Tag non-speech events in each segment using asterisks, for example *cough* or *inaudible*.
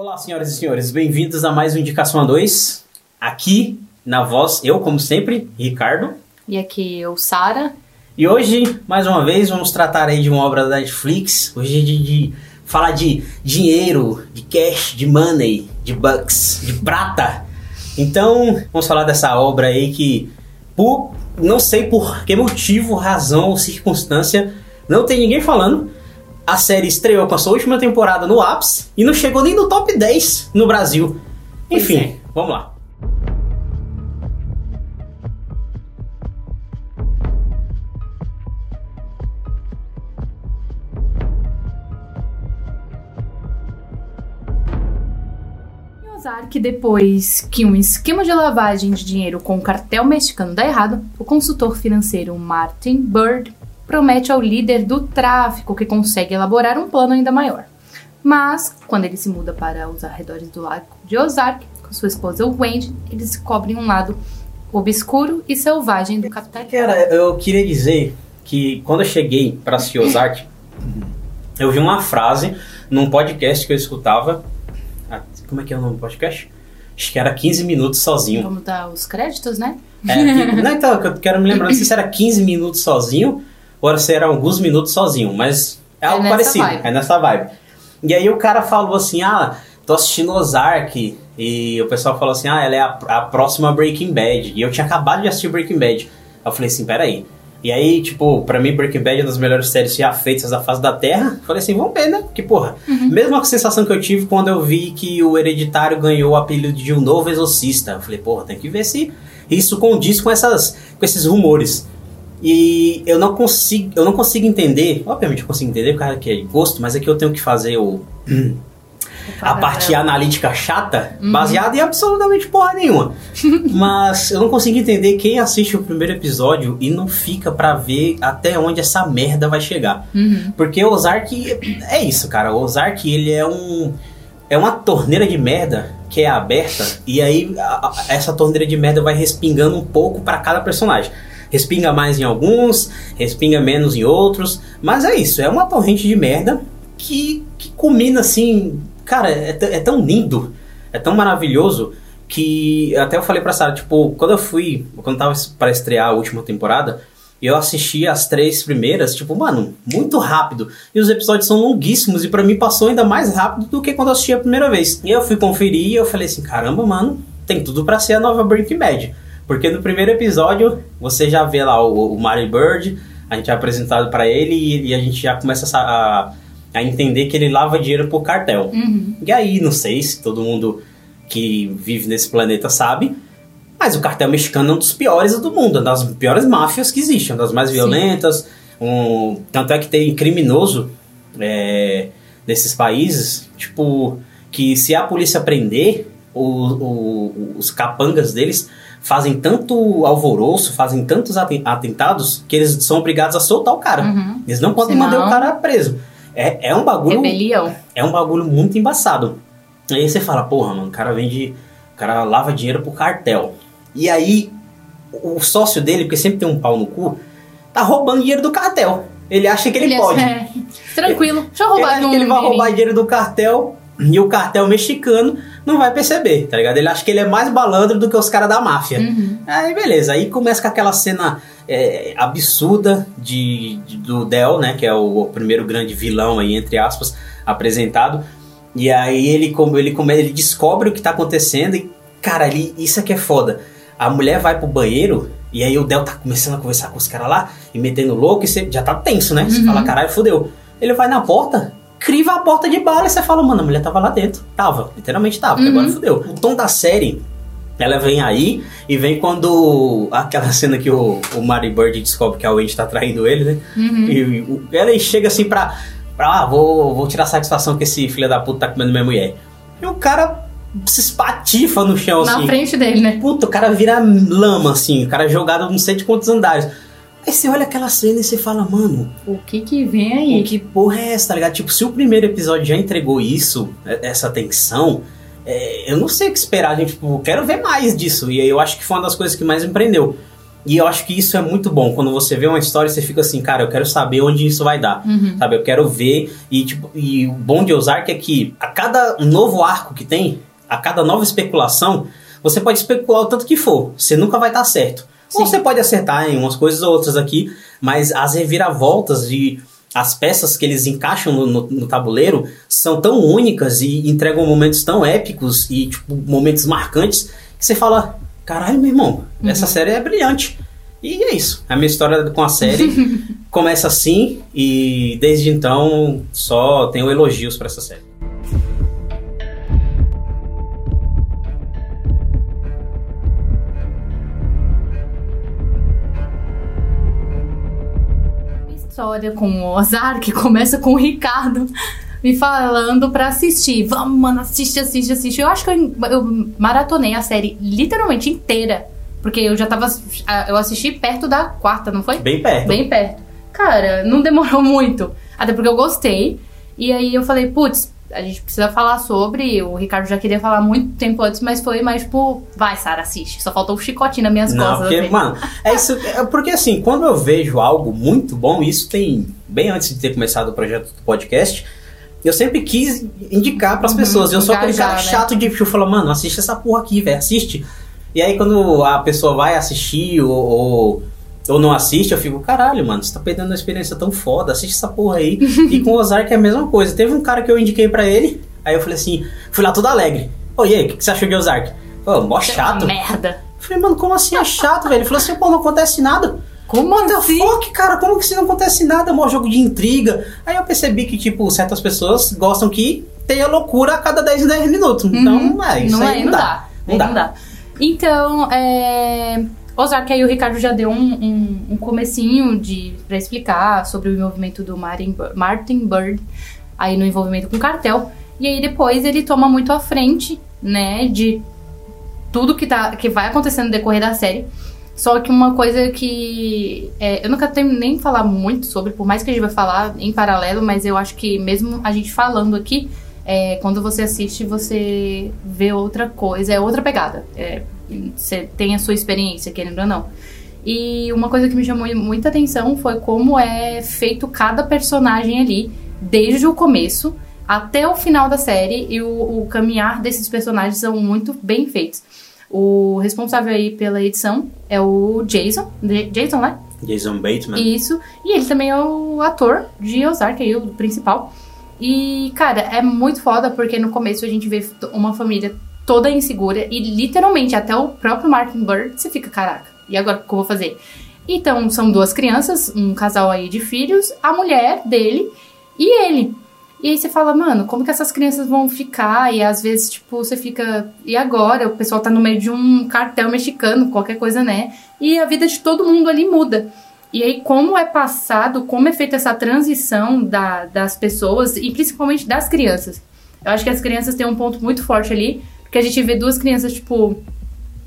Olá, senhoras e senhores, bem-vindos a mais um Indicação a 2. Aqui na voz, eu, como sempre, Ricardo. E aqui eu, Sara. E hoje, mais uma vez, vamos tratar aí de uma obra da Netflix. Hoje é de, de falar de dinheiro, de cash, de money, de bucks, de prata. Então, vamos falar dessa obra aí que, por não sei por que motivo, razão ou circunstância, não tem ninguém falando. A série estreou com a sua última temporada no ápice e não chegou nem no top 10 no Brasil. Enfim, é. vamos lá. que depois que um esquema de lavagem de dinheiro com o cartel mexicano dá errado, o consultor financeiro Martin Bird promete ao líder do tráfico que consegue elaborar um plano ainda maior. Mas, quando ele se muda para os arredores do lago de Ozark, com sua esposa Wendy, eles descobrem um lado obscuro e selvagem do capitalismo. Cara, eu queria dizer que quando eu cheguei para Ozark, eu vi uma frase num podcast que eu escutava como é que é o nome do podcast? Acho que era 15 minutos sozinho. Vamos dar os créditos, né? É, que, *laughs* não, então, eu quero me lembrar, não sei se era 15 minutos sozinho ou se era alguns minutos sozinho, mas é, é algo é parecido, vibe. é nessa vibe. E aí o cara falou assim, ah, tô assistindo Ozark, e o pessoal falou assim, ah, ela é a, a próxima Breaking Bad, e eu tinha acabado de assistir Breaking Bad. Eu falei assim, peraí, e aí, tipo, pra mim, Breaking Bad é uma das melhores séries já feitas da face da Terra. Falei assim, vamos ver, né? Porque, porra, uhum. mesma sensação que eu tive quando eu vi que o Hereditário ganhou o apelido de um novo exorcista. Eu falei, porra, tem que ver se isso condiz com, essas, com esses rumores. E eu não consigo, eu não consigo entender, obviamente eu consigo entender, porque que é gosto, mas é que eu tenho que fazer o a parte analítica chata, uhum. baseada em absolutamente porra nenhuma. *laughs* Mas eu não consigo entender quem assiste o primeiro episódio e não fica para ver até onde essa merda vai chegar. Uhum. Porque o Ozark é isso, cara. O Ozark, ele é um é uma torneira de merda que é aberta e aí a, a, essa torneira de merda vai respingando um pouco para cada personagem. Respinga mais em alguns, respinga menos em outros, mas é isso, é uma torrente de merda que, que culmina assim Cara, é, é tão lindo, é tão maravilhoso que até eu falei pra Sarah, tipo, quando eu fui, quando tava para estrear a última temporada, eu assisti as três primeiras, tipo, mano, muito rápido. E os episódios são longuíssimos e para mim passou ainda mais rápido do que quando eu assisti a primeira vez. E eu fui conferir e eu falei assim, caramba, mano, tem tudo para ser a nova Breaking Bad. Porque no primeiro episódio você já vê lá o, o Mario Bird, a gente é apresentado para ele e, e, a gente já começa a, a entender que ele lava dinheiro pro cartel. Uhum. E aí, não sei se todo mundo que vive nesse planeta sabe, mas o cartel mexicano é um dos piores do mundo, uma das piores máfias que existem, uma das mais violentas. Um, tanto é que tem criminoso é, nesses países, tipo, que se a polícia prender, o, o, os capangas deles fazem tanto alvoroço, fazem tantos atentados, que eles são obrigados a soltar o cara. Uhum. Eles não podem Senão... manter o cara preso. É, é um bagulho. Rebelião. É um bagulho muito embaçado. Aí você fala, porra, mano, o cara vende. O cara lava dinheiro pro cartel. E aí, o sócio dele, porque sempre tem um pau no cu, tá roubando dinheiro do cartel. Ele acha que ele, ele pode. É, tranquilo, deixa eu roubar Ele acha que ele vai roubar dinheiro do cartel e o cartel mexicano não vai perceber, tá ligado? Ele acha que ele é mais balandro do que os caras da máfia. Uhum. Aí beleza, aí começa com aquela cena é, absurda de, de, do Del, né? Que é o, o, primeiro grande vilão aí, entre aspas, apresentado. E aí ele, como, ele, como ele descobre o que tá acontecendo e, cara, ele, isso aqui é foda. A mulher vai pro banheiro e aí o Del tá começando a conversar com os caras lá e metendo louco e você já tá tenso, né? Você uhum. fala, caralho, fodeu. Ele vai na porta, criva a porta de bala e você fala, mano, a mulher tava lá dentro. Tava, literalmente tava, uhum. agora fodeu. O tom da série ela vem aí e vem quando aquela cena que o, o Mary Bird descobre que a Wendy tá traindo ele, né? Uhum. E, e ela chega assim pra, pra ah, vou, vou tirar satisfação que esse filho da puta tá comendo minha mulher. E o cara se espatifa no chão, Na assim. Na frente dele, né? Puta, o cara vira lama, assim. O cara é jogado não sei de quantos andares. Aí você olha aquela cena e você fala, mano. O que que vem aí? O que porra é essa, tá ligado? Tipo, se o primeiro episódio já entregou isso, essa tensão é, eu não sei o que esperar, gente. Tipo, quero ver mais disso. E aí eu acho que foi uma das coisas que mais me prendeu. E eu acho que isso é muito bom. Quando você vê uma história, você fica assim, cara, eu quero saber onde isso vai dar. Uhum. Sabe? Eu quero ver. E, tipo, e o bom de Ozark é que a cada novo arco que tem, a cada nova especulação, você pode especular o tanto que for. Você nunca vai estar certo. Sim. Você pode acertar em umas coisas ou outras aqui, mas as reviravoltas de as peças que eles encaixam no, no, no, tabuleiro são tão únicas e entregam momentos tão épicos e tipo, momentos marcantes que você fala: caralho, meu irmão, uhum. essa série é brilhante. E é isso. A minha história com a série *laughs* começa assim e desde então só tenho elogios para essa série. História com o Ozark começa com o Ricardo me falando pra assistir. Vamos, mano, assiste, assiste, assiste. Eu acho que eu, eu maratonei a série literalmente inteira. Porque eu já tava. Eu assisti perto da quarta, não foi? Bem perto. Bem perto. Cara, não demorou *laughs* muito. Até porque eu gostei. E aí eu falei, putz, a gente precisa falar sobre. O Ricardo já queria falar muito tempo antes, mas foi mais tipo, vai, Sara, assiste. Só faltou um chicotinho nas minhas Não, costas. Porque, assim. mano, é isso. É porque assim, quando eu vejo algo muito bom, isso tem bem antes de ter começado o projeto do podcast. Eu sempre quis indicar para as uhum, pessoas. Eu sou aquele cara né? chato de tipo, falar, mano, assiste essa porra aqui, velho, assiste. E aí quando a pessoa vai assistir ou, ou ou não assiste, eu fico, caralho, mano, você tá perdendo uma experiência tão foda, assiste essa porra aí. *laughs* e com o Ozark é a mesma coisa. Teve um cara que eu indiquei para ele, aí eu falei assim, fui lá todo alegre. Ô, e aí, o que, que, você achou de Ozark? Pô, mó chato. merda. Eu falei, mano, como assim é chato, velho? Ele falou assim, pô, não acontece nada. Como What assim? Fuck, cara, como que se não acontece nada? É um jogo de intriga. Aí eu percebi que, tipo, certas pessoas gostam que tenha loucura a cada 10 em 10 minutos. Então, uhum. é, isso não aí é, não, dá. Não, dá. não dá. Então, é... Ozark, aí o Ricardo já deu um, um, um comecinho de, pra explicar sobre o envolvimento do Martin, Martin Bird aí no envolvimento com o cartel. E aí depois ele toma muito à frente, né, de tudo que, tá, que vai acontecendo no decorrer da série. Só que uma coisa que é, eu nunca tenho nem falar muito sobre, por mais que a gente vai falar em paralelo, mas eu acho que mesmo a gente falando aqui, é, quando você assiste, você vê outra coisa, é outra pegada. É, você tem a sua experiência, querendo ou não. E uma coisa que me chamou muita atenção foi como é feito cada personagem ali, desde o começo até o final da série, e o, o caminhar desses personagens são muito bem feitos. O responsável aí pela edição é o Jason, Jason, né? Jason Bateman. Isso, e ele também é o ator de Ozark, aí, o principal. E, cara, é muito foda porque no começo a gente vê uma família toda insegura e literalmente até o próprio Martin Bird você fica, caraca, e agora o que eu vou fazer? Então são duas crianças, um casal aí de filhos, a mulher dele e ele. E aí você fala, mano, como que essas crianças vão ficar? E às vezes, tipo, você fica, e agora? O pessoal tá no meio de um cartel mexicano, qualquer coisa, né? E a vida de todo mundo ali muda. E aí, como é passado, como é feita essa transição da, das pessoas e principalmente das crianças. Eu acho que as crianças têm um ponto muito forte ali, porque a gente vê duas crianças, tipo,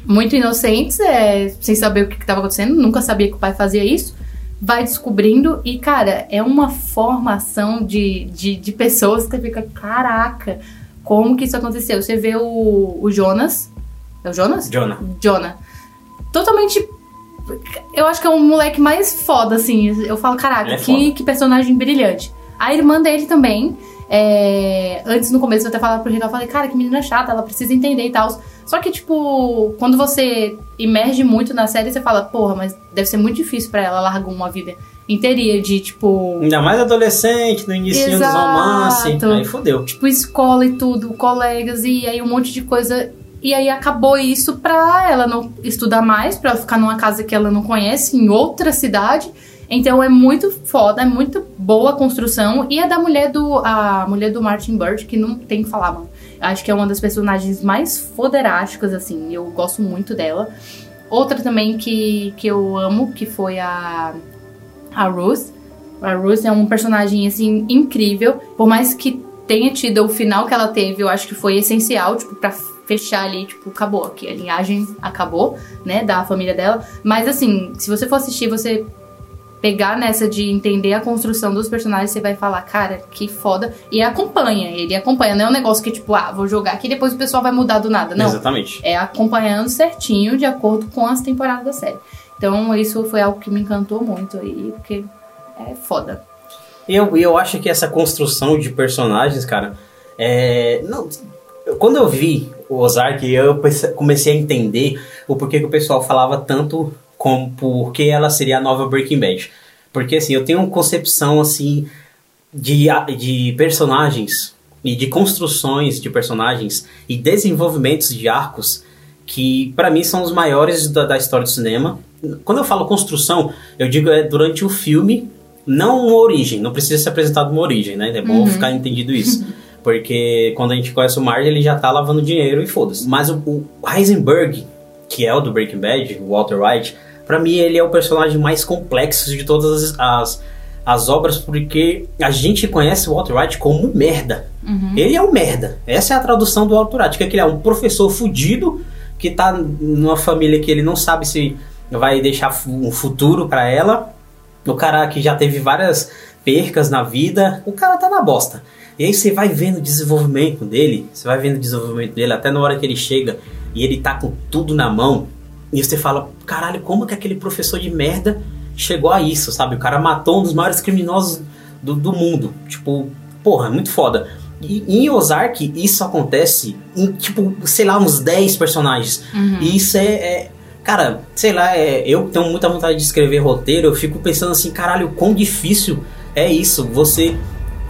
muito inocentes, é, sem saber o que estava acontecendo, nunca sabia que o pai fazia isso. Vai descobrindo e, cara, é uma formação de, de, de pessoas que fica, caraca, como que isso aconteceu? Você vê o, o Jonas. É o Jonas? Jonah. Jonah. Totalmente. Eu acho que é um moleque mais foda, assim. Eu falo, caraca, é que, que personagem brilhante. A irmã dele também. É, antes, no começo, eu até falava pro Ricardo, eu falei, cara, que menina chata, ela precisa entender e tal. Só que, tipo, quando você emerge muito na série, você fala, porra, mas deve ser muito difícil para ela largar uma vida inteirinha de, tipo... Ainda mais adolescente, no início dos romances, aí fodeu. Tipo, escola e tudo, colegas, e aí um monte de coisa... E aí acabou isso pra ela não estudar mais, pra ela ficar numa casa que ela não conhece, em outra cidade então é muito foda, é muito boa a construção. E a da mulher do. A mulher do Martin Bird, que não tem que falar, mano. Acho que é uma das personagens mais foderásticas, assim. Eu gosto muito dela. Outra também que, que eu amo, que foi a. A Ruth. A Ruth é um personagem, assim, incrível. Por mais que tenha tido o final que ela teve, eu acho que foi essencial, tipo, pra fechar ali, tipo, acabou aqui. A linhagem acabou, né, da família dela. Mas, assim, se você for assistir, você pegar nessa de entender a construção dos personagens, você vai falar, cara, que foda. E acompanha, ele acompanha. Não é um negócio que, tipo, ah, vou jogar aqui e depois o pessoal vai mudar do nada. Não. Exatamente. É acompanhando certinho de acordo com as temporadas da série. Então isso foi algo que me encantou muito aí, porque é foda. E eu, eu acho que essa construção de personagens, cara, é. Não, quando eu vi o Ozark, eu comecei a entender o porquê que o pessoal falava tanto como porque ela seria a nova Breaking Bad. Porque assim, eu tenho uma concepção assim de, de personagens e de construções de personagens e desenvolvimentos de arcos que para mim são os maiores da, da, história do cinema. Quando eu falo construção, eu digo é durante o filme, não uma origem, não precisa ser apresentado uma origem, né? É bom uhum. ficar entendido isso. *laughs* Porque quando a gente conhece o Marge, ele já tá lavando dinheiro e foda-se. Mas o, o Heisenberg, que é o do Breaking Bad, o Walter White, para mim ele é o personagem mais complexo de todas as, as obras, porque a gente conhece o Walter White como merda. Uhum. Ele é um merda. Essa é a tradução do Walter White, que, é que ele é um professor fudido que tá numa família que ele não sabe se vai deixar um futuro para ela. O cara que já teve várias percas na vida, o cara tá na bosta. E aí você vai vendo o desenvolvimento dele, você vai vendo o desenvolvimento dele até na hora que ele chega e ele tá com tudo na mão. E você fala, caralho, como que aquele professor de merda chegou a isso, sabe? O cara matou um dos maiores criminosos do, do mundo. Tipo, porra, muito foda. E em Ozark, isso acontece em, tipo, sei lá, uns 10 personagens. Uhum. E isso é, é, Cara, sei lá, é, eu tenho muita vontade de escrever roteiro, eu fico pensando assim, caralho, quão difícil é isso. Você.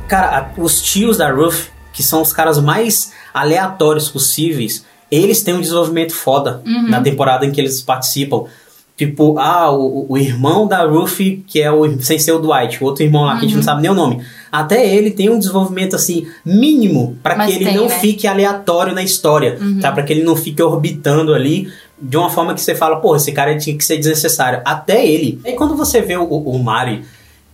Cara, os tios da Ruth, que são os caras mais aleatórios possíveis, eles têm um desenvolvimento foda uhum. na temporada em que eles participam. Tipo, ah, o, o irmão da Ruffy, que é o sem ser o Dwight, o outro irmão lá uhum. que a gente não uhum. sabe nem o nome. Até ele tem um desenvolvimento assim mínimo para que ele tem, não né? fique aleatório na história, uhum. tá? Para que ele não fique orbitando ali de uma forma que você fala, pô, esse cara tinha que ser desnecessário. Até ele. E quando você vê o, o Mari,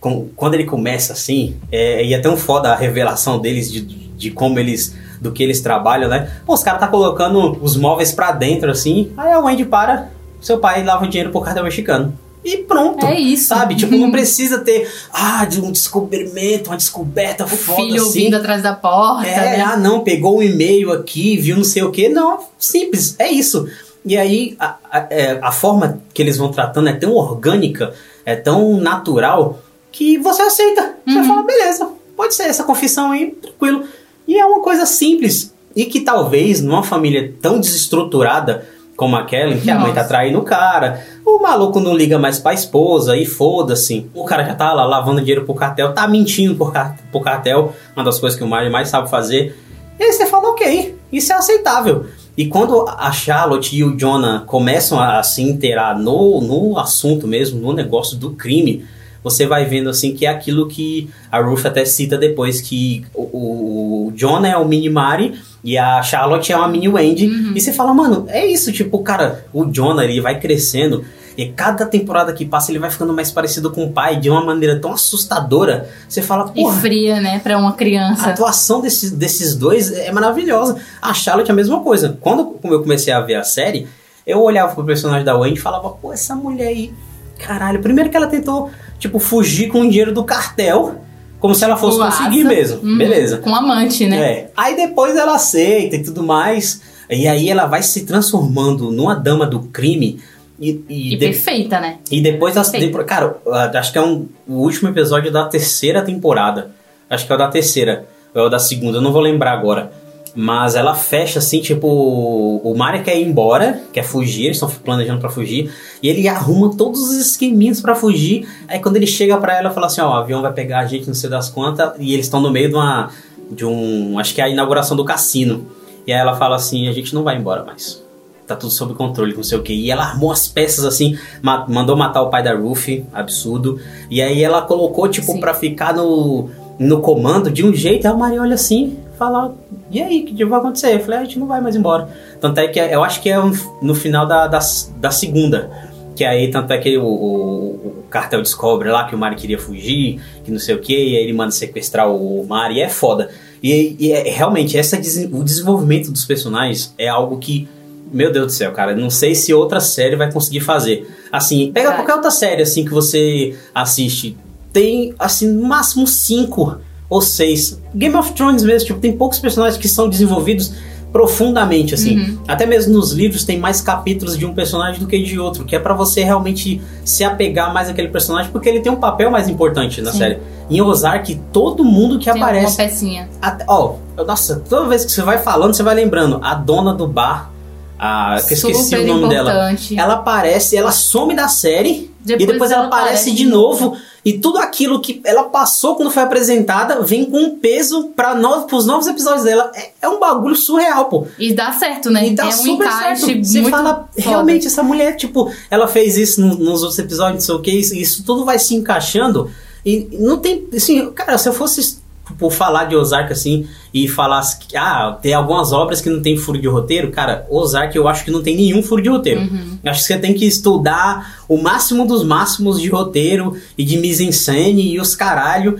com, quando ele começa assim, é, e é tão foda a revelação deles de, de como eles do que eles trabalham, né? Pô, os caras tá colocando os móveis para dentro assim. Aí a Wendy para, seu pai lava o dinheiro pro cartão mexicano. E pronto. É isso. Sabe? Tipo, *laughs* não precisa ter, ah, de um descobrimento, uma descoberta o foda filho assim. vindo atrás da porta. É, né? ah, não, pegou um e-mail aqui, viu não sei o que. Não, simples, é isso. E aí, a, a, é, a, forma que eles vão tratando é tão orgânica, é tão natural, que você aceita. Você uhum. fala, beleza, pode ser essa confissão aí, tranquilo. E é uma coisa simples. E que talvez numa família tão desestruturada como aquela, em que Nossa. a mãe tá traindo o cara, o maluco não liga mais pra esposa e foda-se. O cara já tá lá lavando dinheiro pro cartel, tá mentindo pro, pro cartel, uma das coisas que o Mario mais sabe fazer. E aí você fala, ok, isso é aceitável. E quando a Charlotte e o Jonah começam a se inteirar no, no assunto mesmo, no negócio do crime, você vai vendo assim que é aquilo que a Ruth até cita depois, que o, o John é o mini Mari e a Charlotte é uma mini Wendy. Uhum. E você fala, mano, é isso, tipo, cara, o John ele vai crescendo. E cada temporada que passa ele vai ficando mais parecido com o pai de uma maneira tão assustadora. Você fala, pô. E fria, né, pra uma criança. A atuação desses, desses dois é maravilhosa. A Charlotte é a mesma coisa. Quando eu comecei a ver a série, eu olhava pro personagem da Wendy e falava, pô, essa mulher aí. Caralho, primeiro que ela tentou tipo, fugir com o dinheiro do cartel. Como se ela fosse conseguir mesmo. Hum, Beleza. Com amante, né? É. Aí depois ela aceita e tudo mais. E aí ela vai se transformando numa dama do crime. E, e, e de... perfeita, né? E depois, ela, cara, acho que é um, o último episódio da terceira temporada. Acho que é o da terceira, ou é o da segunda, eu não vou lembrar agora. Mas ela fecha assim, tipo, o Mario quer ir embora, quer fugir, eles estão planejando para fugir, e ele arruma todos os esqueminhas para fugir. Aí quando ele chega para ela, fala assim: Ó, o avião vai pegar a gente, não sei das quantas, e eles estão no meio de uma. de um. acho que é a inauguração do cassino. E aí ela fala assim: a gente não vai embora mais. Tá tudo sob controle, não sei o que. E ela armou as peças assim, ma mandou matar o pai da Ruffy, absurdo. E aí ela colocou, tipo, pra ficar no, no comando de um jeito. Aí o Mario olha assim, fala, e aí, que vai acontecer? Eu falei, ah, a gente não vai mais embora. Tanto é que eu acho que é no final da, da, da segunda. Que aí, tanto é que o, o, o, cartel descobre lá que o Mari queria fugir, que não sei o que, e aí ele manda sequestrar o Mari, e é foda. E, e é, realmente, essa, o desenvolvimento dos personagens é algo que, meu Deus do céu, cara, não sei se outra série vai conseguir fazer. Assim, pega qualquer outra série assim que você assiste, tem, assim, no máximo cinco ou seis. Game of Thrones mesmo, tipo, tem poucos personagens que são desenvolvidos profundamente, assim. Uhum. Até mesmo nos livros tem mais capítulos de um personagem do que de outro, que é para você realmente se apegar mais àquele personagem, porque ele tem um papel mais importante na Sim. série. Em Ozark, todo mundo que tem aparece. Uma pecinha. Até, ó, nossa, toda vez que você vai falando, você vai lembrando. A dona do bar. A, que eu esqueci o nome importante. dela. Ela aparece, ela some da série depois e depois ela, ela aparece, aparece de novo. e tudo aquilo que ela passou quando foi apresentada vem com um peso para no, os novos episódios dela. É, é, um bagulho surreal, pô. E dá certo, né? E dá é um super certo. Você fala, foda. realmente, essa mulher, tipo, ela fez isso no, nos outros episódios, não sei o que, isso, isso tudo vai se encaixando. E não tem, assim, cara, se eu fosse por falar de Ozark assim e falar que ah, tem algumas obras que não tem furo de roteiro, cara, Ozark eu acho que não tem nenhum furo de roteiro. Uhum. Acho que você tem que estudar o máximo dos máximos de roteiro e de mise-en-scène e os caralho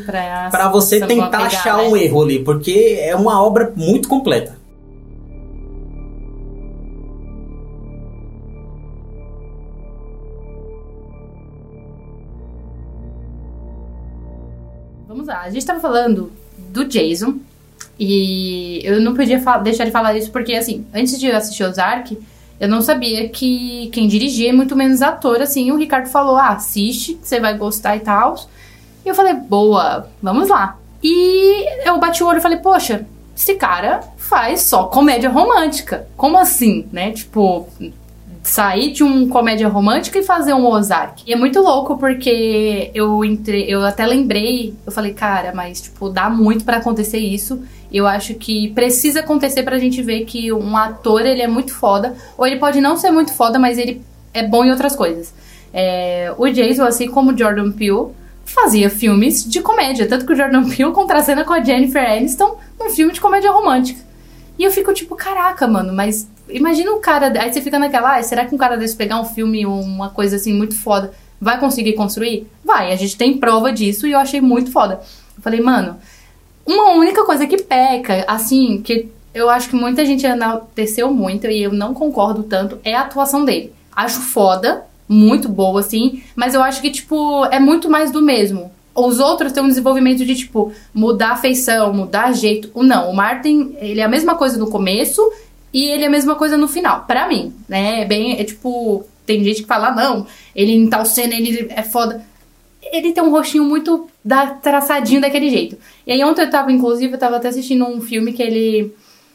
para você tentar achar né? um erro ali, porque é uma obra muito completa. Vamos lá, a gente tava falando do Jason. E eu não podia deixar de falar isso porque, assim, antes de assistir Ozark, eu não sabia que quem dirigia muito menos ator, assim. O Ricardo falou, ah, assiste, você vai gostar e tal. E eu falei, boa, vamos lá. E eu bati o olho e falei, poxa, esse cara faz só comédia romântica. Como assim, né? Tipo, sair de um comédia romântica e fazer um Ozark. E é muito louco porque eu entre, eu até lembrei, eu falei, cara, mas tipo, dá muito para acontecer isso. Eu acho que precisa acontecer pra gente ver que um ator, ele é muito foda, ou ele pode não ser muito foda, mas ele é bom em outras coisas. É, o Jason, assim como o Jordan Peele, fazia filmes de comédia, tanto que o Jordan Peele contracena com a Jennifer Aniston num filme de comédia romântica. E eu fico tipo, caraca, mano, mas Imagina um cara. Aí você fica naquela, ah, será que um cara desse pegar um filme ou uma coisa assim muito foda vai conseguir construir? Vai, a gente tem prova disso e eu achei muito foda. Eu falei, mano, uma única coisa que peca, assim, que eu acho que muita gente enalteceu muito e eu não concordo tanto, é a atuação dele. Acho foda, muito boa, assim, mas eu acho que, tipo, é muito mais do mesmo. Os outros têm um desenvolvimento de, tipo, mudar a feição, mudar jeito. Não, o Martin, ele é a mesma coisa no começo e ele é a mesma coisa no final, para mim, né? É bem, é tipo, tem gente que fala, não, ele em tal cena, ele é foda. Ele tem um rostinho muito da, traçadinho daquele jeito. E aí ontem eu tava, inclusive, eu tava até assistindo um filme que ele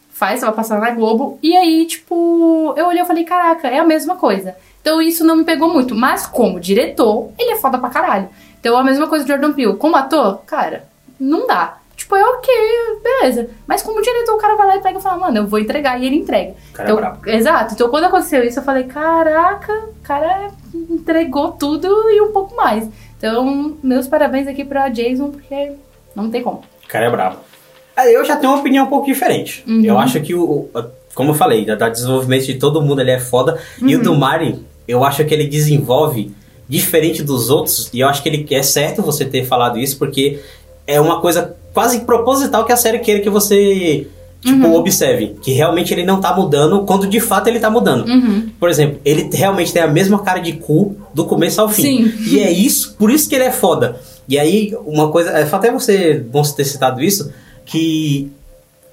faz, tava passando na Globo, e aí, tipo, eu olhei e falei, caraca, é a mesma coisa. Então isso não me pegou muito. Mas como diretor, ele é foda pra caralho. Então a mesma coisa do Jordan Peele. Como ator, cara, não dá. Tipo, é ok, beleza. Mas como diretor, o cara vai lá e pega e fala, mano, eu vou entregar. E ele entrega. Cara é então, é exato. Então, quando aconteceu isso, eu falei, caraca, o cara entregou tudo e um pouco mais. Então, meus parabéns aqui pra Jason, porque não tem como. O cara é bravo. É, eu já tenho uma opinião um pouco diferente. Uhum. Eu acho que o, como eu falei, da desenvolvimento de todo mundo ele é foda. Uhum. E o do Mari, eu acho que ele desenvolve diferente dos outros. E eu acho que ele é certo você ter falado isso, porque é uma coisa quase proposital que a série queira que você tipo, uhum. observe. Que realmente ele não tá mudando quando de fato ele tá mudando. Uhum. Por exemplo, ele realmente tem a mesma cara de cu do começo ao fim. Sim. E é isso, por isso que ele é foda. E aí, uma coisa. É até você bom ter citado isso, que.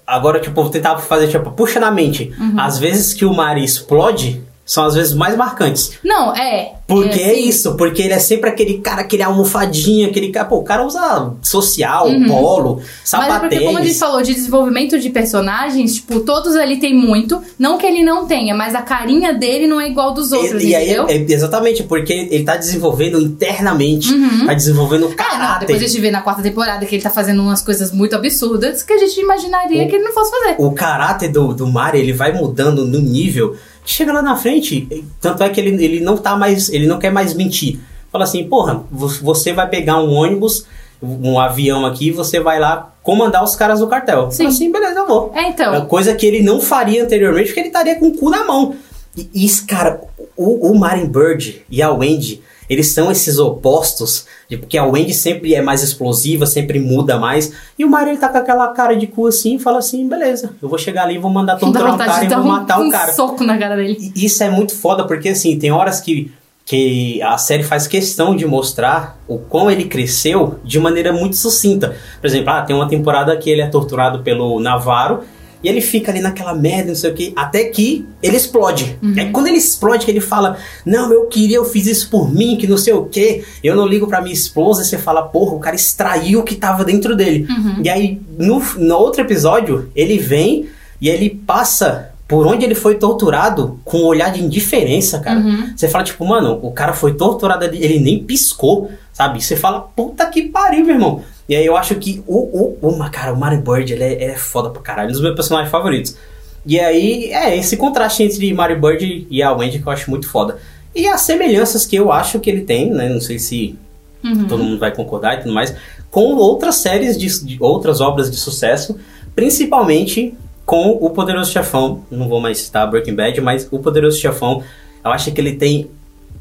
Agora, tipo, vou tentar fazer, tipo, puxa na mente. Uhum. Às vezes que o Mari explode, são as vezes mais marcantes. Não, é. Porque é, é, isso, porque ele é sempre aquele cara, aquele almofadinha, aquele cara. Pô, o cara usa social, uhum. polo, sapatênis. Mas é porque, como a gente falou de desenvolvimento de personagens, tipo, todos ali tem muito. Não que ele não tenha, mas a carinha dele não é igual dos outros, e, entendeu? E aí, é, exatamente, porque ele tá desenvolvendo internamente, uhum. tá desenvolvendo o caráter. É, não, depois a gente vê na quarta temporada que ele tá fazendo umas coisas muito absurdas que a gente imaginaria o, que ele não fosse fazer. O caráter do, do Mario, ele vai mudando no nível Chega lá na frente, tanto é que ele, ele não tá mais, ele não quer mais mentir. Fala assim, porra, você vai pegar um ônibus, um avião aqui, você vai lá comandar os caras do cartel. Sim. Fala assim, beleza, eu vou. É, então. É coisa que ele não faria anteriormente, porque ele estaria com o cu na mão. E, e cara, o, o Martin Bird e a Wendy, eles são esses opostos, de, porque a Wendy sempre é mais explosiva, sempre muda mais, e o Mario ele tá com aquela cara de cu assim e fala assim, beleza, eu vou chegar ali, vou mandar todo um cara e vou matar um, o cara. Um soco na cara dele. E isso é muito foda, porque assim, tem horas que que a série faz questão de mostrar o quão ele cresceu de maneira muito sucinta. Por exemplo, ah, tem uma temporada que ele é torturado pelo Navarro E ele fica ali naquela merda, não sei o que, até que ele explode. Uhum. É quando ele explode que ele fala: Não, eu queria, eu fiz isso por mim, que não sei o que, eu não ligo pra minha esposa. E você fala: Porra, o cara extraiu o que tava dentro dele. Uhum. E aí, no, no outro episódio, ele vem e ele passa por onde ele foi torturado com um olhar de indiferença, cara. Uhum. Você fala, tipo, mano, o cara foi torturado, ele nem piscou, sabe? Você fala, puta que pariu, meu irmão. E aí eu acho que o, o, o cara, o Mario Bird, ele é, é foda pra caralho, um dos meus personagens favoritos. E aí, é esse contraste entre Mario Bird e a Wendy que eu acho muito foda. E as semelhanças que eu acho que ele tem, né? Não sei se uhum. todo mundo vai concordar e tudo mais, com outras séries de, de outras obras de sucesso, principalmente com o Poderoso Chefão. Não vou mais citar Breaking Bad, mas o Poderoso Chefão, eu acho que ele tem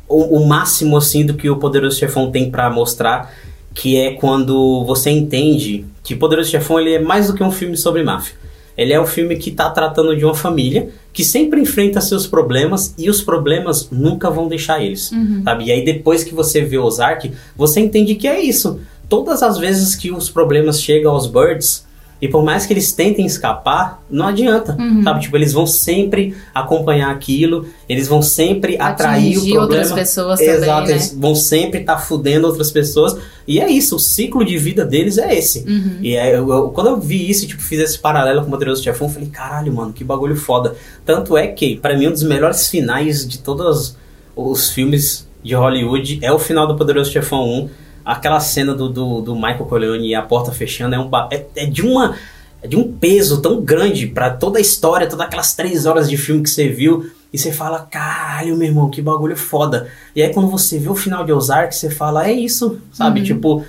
o, o máximo assim do que o Poderoso Chefão tem para mostrar que é quando você entende que Poderoso Chefão ele é mais do que um filme sobre máfia. Ele é um filme que está tratando de uma família que sempre enfrenta seus problemas e os problemas nunca vão deixar eles, uhum. sabe? E aí depois que você vê Ozark, você entende que é isso. Todas as vezes que os problemas chegam aos Birds, e por mais que eles tentem escapar, não adianta, uhum. sabe? Tipo, eles vão sempre acompanhar aquilo, eles vão sempre atrair o problema. outras pessoas Exato, também, né? eles vão sempre estar tá fudendo outras pessoas. E é isso, o ciclo de vida deles é esse. Uhum. E é, eu, eu, quando eu vi isso, tipo, fiz esse paralelo com o Poderoso Chefão, eu falei, caralho, mano, que bagulho foda. Tanto é que, para mim, um dos melhores finais de todos os filmes de Hollywood é o final do Poderoso Chefão 1 aquela cena do, do, do Michael Corleone e a porta fechando é, um, é, é de uma é de um peso tão grande para toda a história, todas aquelas três horas de filme que você viu. E você fala, caralho, meu irmão, que bagulho foda. E aí quando você vê o final de Ozark, você fala, é isso, sabe? Uhum. Tipo,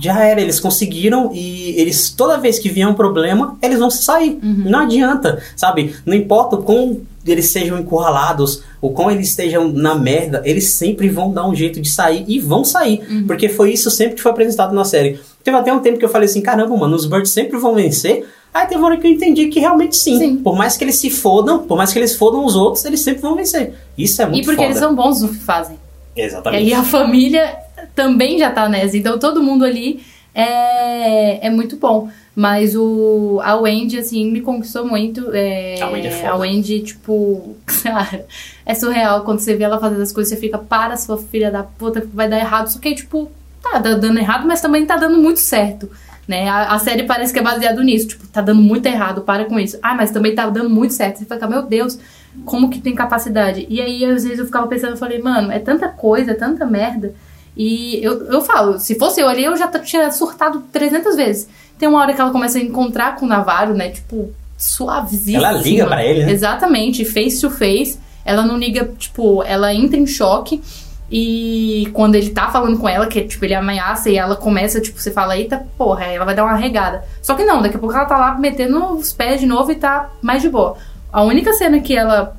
já era, eles conseguiram e eles, toda vez que vier um problema, eles vão sair. Uhum. Não adianta, sabe? Não importa o quão eles sejam encurralados, ou quão eles estejam na merda, eles sempre vão dar um jeito de sair e vão sair. Uhum. Porque foi isso sempre que foi apresentado na série. Teve até um tempo que eu falei assim: caramba, mano, os Birds sempre vão vencer. Aí teve uma hora que eu entendi que realmente sim. sim. Por mais que eles se fodam, por mais que eles fodam os outros, eles sempre vão vencer. Isso é muito E porque foda. eles são bons no que fazem. Exatamente. E a família também já tá nessa. Então todo mundo ali é, é muito bom. Mas o, a Wendy, assim, me conquistou muito. É, a Wendy é foda. A Wendy, tipo, *laughs* é surreal. Quando você vê ela fazendo as coisas, você fica, para, sua filha da puta, vai dar errado. Só que, tipo, tá dando errado, mas também tá dando muito certo. Né? A, a, série parece que é baseado nisso. Tipo, tá dando muito errado, para com isso. Ah, mas também tá dando muito certo. Você fica, meu Deus, como que tem capacidade? E aí, às vezes, eu ficava pensando, eu falei, mano, é tanta coisa, é tanta merda. E eu, eu falo, se fosse eu ali, eu já tinha surtado 300 vezes. Tem uma hora que ela começa a encontrar com o Navarro, né? Tipo, suavezinho. Ela liga para ele, né? Exatamente, face to face. Ela não liga, tipo, ela entra em choque. E quando ele tá falando com ela, que tipo, ele ameaça e ela começa, tipo, você fala, eita porra, ela vai dar uma regada. Só que não, daqui a pouco ela tá lá metendo os pés de novo e tá mais de boa. A única cena que ela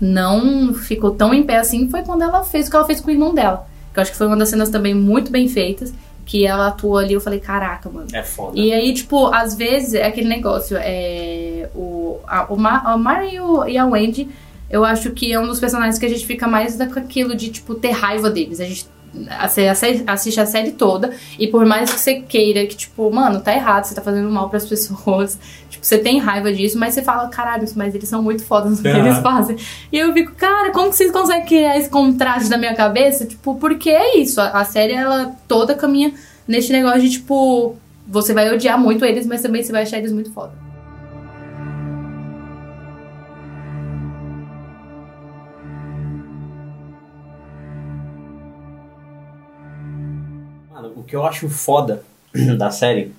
não ficou tão em pé assim foi quando ela fez o que ela fez com o irmão dela. Que eu acho que foi uma das cenas também muito bem feitas. Que ela atuou ali, eu falei, caraca, mano. É foda. E aí, tipo, às vezes é aquele negócio, é. O, a, o, Ma, a Mari e a Wendy, eu acho que é um dos personagens que a gente fica mais com aquilo de, tipo, ter raiva deles. A gente você assiste a série toda e por mais que você queira que, tipo, mano, tá errado, você tá fazendo mal para as *laughs* pessoas, tipo, você tem raiva disso, mas você fala, caralho, mas eles são muito fodas no que eles fazem. E eu fico, cara, como que vocês conseguem criar esse contraste na minha cabeça? Tipo, porque é isso, a, a série, ela toda caminha neste negócio de, tipo, você vai odiar muito eles, mas também você vai achar eles muito foda. Que eu acho foda *clears throat* da série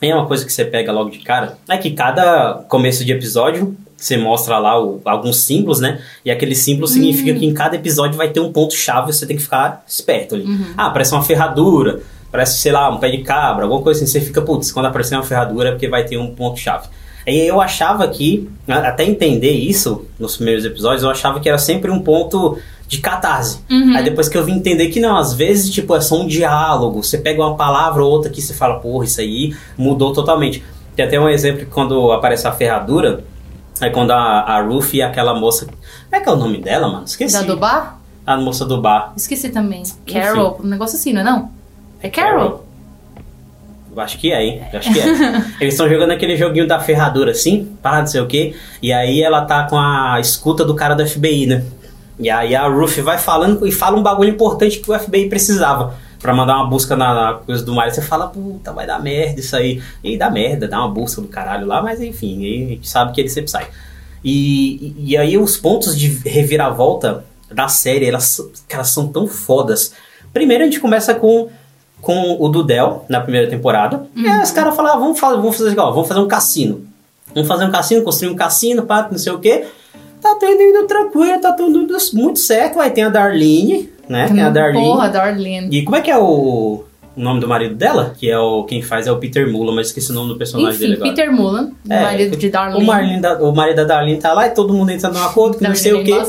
é uma coisa que você pega logo de cara, é que cada começo de episódio você mostra lá o, alguns símbolos, né? E aquele símbolo uhum. significa que em cada episódio vai ter um ponto-chave você tem que ficar esperto ali. Uhum. Ah, parece uma ferradura, parece, sei lá, um pé de cabra, alguma coisa assim. Você fica, putz, quando aparecer uma ferradura é porque vai ter um ponto-chave. E eu achava que, até entender isso nos primeiros episódios, eu achava que era sempre um ponto de catarse. Uhum. Aí depois que eu vim entender que não, às vezes, tipo, é só um diálogo. Você pega uma palavra ou outra que você fala, porra, isso aí mudou totalmente. Tem até um exemplo que quando aparece a ferradura, é quando a, a Ruth e aquela moça. Como é que é o nome dela, mano? Esqueci. Da do bar? A moça do bar. Esqueci também. Carol, Enfim. um negócio assim, não é não? É Carol. Carol. Acho que é, hein? Acho que é. *laughs* Eles estão jogando aquele joguinho da ferradura assim, para não sei o quê. E aí ela tá com a escuta do cara do FBI, né? E aí a Ruth vai falando e fala um bagulho importante que o FBI precisava para mandar uma busca na, na, coisa do Mario. Você fala, puta, vai dar merda isso aí. E dá merda, dá uma busca do caralho lá, mas enfim, a gente sabe que ele sempre sai. E, e, e aí os pontos de reviravolta da série, elas, elas são tão fodas. Primeiro a gente começa com com o Dudel na primeira temporada. Uhum. E aí os caras falaram, vamos fazer, vamos fazer igual, vamos fazer um cassino. Vamos fazer um cassino, construir um cassino, pá, não sei o quê. Tá tudo indo tranquilo, tá tudo muito certo. Aí tem a Darlene, né? Tem a Darlene. Porra, Darlene. E como é que é o o nome do marido dela, que é o quem faz é o Peter Mullen, mas esqueci o nome do personagem Enfim, dele agora. Peter Mullen, é, o marido de Darlene. O, Marlene da, o marido da Darlene tá lá e todo mundo entrando num acordo que não, sei o quê.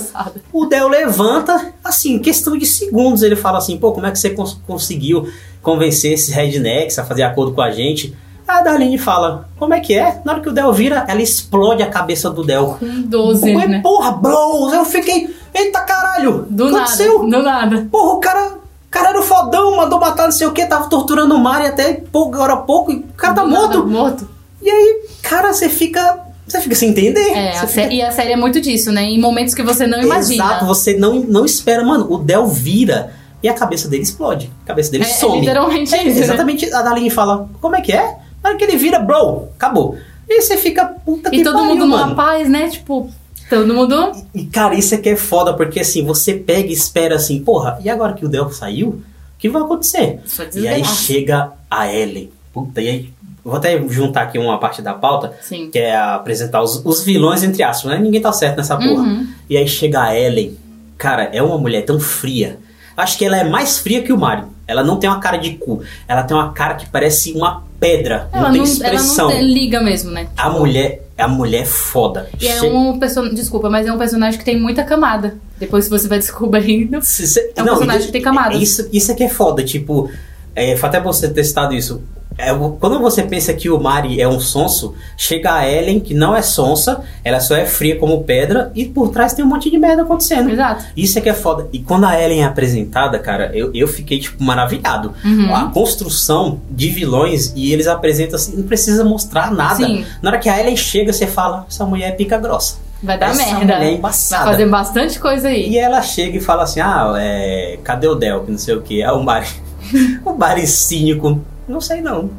O Del levanta, assim, questão de segundos, ele fala assim, pô, como é que você cons conseguiu convencer esses rednecks a fazer acordo com a gente? A Darlene fala, como é que é? Na hora que o Del vira, ela explode a cabeça do Del. Com 12, Pô, né? Porra, bros! Eu fiquei, eita caralho! Do aconteceu? nada, do nada. Porra, o cara cara era o fodão, mandou matar não sei o que, tava torturando o Mario até pouco, agora há pouco, e o cara tá morto. morto. E aí, cara, você fica. Você fica sem entender. É, a fica... e a série é muito disso, né? Em momentos que você não imagina. Exato, você não, não espera. Mano, o Del vira e a cabeça dele explode. A cabeça dele é, some. É literalmente é, isso. Né? Exatamente. Né? A Daline fala: Como é que é? Na hora que ele vira, bro, acabou. E você fica, puta que E todo pariu, mundo mano. numa paz, né? Tipo, todo mundo. E, cara, isso aqui é foda, porque assim, você pega e espera assim, porra, e agora que o Del saiu? que vai acontecer? E aí chega a Ellen. Puta, e aí. Vou até juntar aqui uma parte da pauta, Sim. que é apresentar os, os, vilões, entre aspas, né? Ninguém tá certo nessa porra. Uhum. E aí chega a Ellen. Cara, é uma mulher tão fria. Acho que ela é mais fria que o Mario. Ela não tem uma cara de cu. Ela tem uma cara que parece uma pedra. Ela não tem expressão. Ela não tem, liga mesmo, né? A mulher a mulher foda. E é um personagem. Desculpa, mas é um personagem que tem muita camada. Depois você vai descobrindo. Se, se, é um não, personagem que tem camadas. Isso, isso é que é foda, tipo. É, foi até você ter testado isso. É, quando você pensa que o Mari é um sonso, chega a Ellen, que não é sonsa, ela só é fria como pedra, e por trás tem um monte de merda acontecendo. Exato. Isso é que é foda. E quando a Ellen é apresentada, cara, eu, eu fiquei, tipo, maravilhado. Uhum. A construção de vilões, e eles apresentam assim, não precisa mostrar nada. Sim. Na hora que a Ellen chega, você fala, essa mulher é pica grossa. Vai dar Essa merda. mulher é embaçada. Vai fazer bastante coisa aí. E ela chega e fala assim: Ah, é, cadê o Del? Que não sei o que. Ah, o Mari. *laughs* o Mari cínico. Não sei não.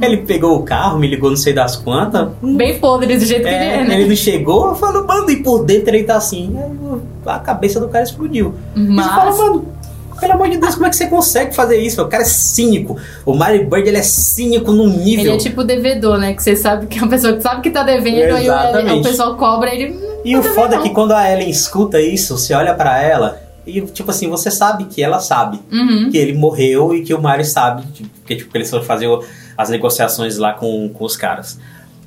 Ele pegou o carro, me ligou não sei das quantas. Bem podre do jeito é, que ele é, né? Ele não chegou, eu falo, mano, e por dentro ele tá assim. A cabeça do cara explodiu. Mas... E fala, mano, pelo amor de Deus, como é que você consegue fazer isso? O cara é cínico. O Mario Bird, ele é cínico num nível. Ele é tipo devedor, né? Que você sabe que é uma pessoa que sabe que tá devendo, Exatamente. aí o, o pessoal cobra ele. E o foda é que quando a Ellen escuta isso, você olha para ela e, tipo assim, você sabe que ela sabe uhum. que ele morreu e que o Mario sabe, que tipo, eles foram fazer as negociações lá com, com os caras.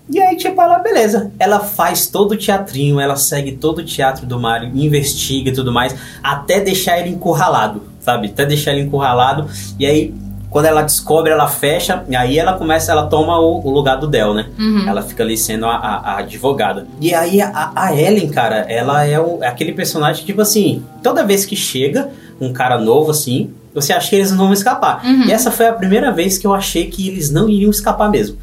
E aí, tipo, ela, beleza. Ela faz todo o teatrinho, ela segue todo o teatro do Mario, investiga e tudo mais, até deixar ele encurralado, sabe? Até deixar ele encurralado. E aí, quando ela descobre, ela fecha, e aí ela começa, ela toma o, o lugar do Del, né? Uhum. Ela fica ali sendo a, a, a advogada. E aí, a, a, Ellen, cara, ela é, o, é aquele personagem, tipo assim, toda vez que chega um cara novo, assim, você acha que eles não vão escapar. Uhum. E essa foi a primeira vez que eu achei que eles não iriam escapar mesmo.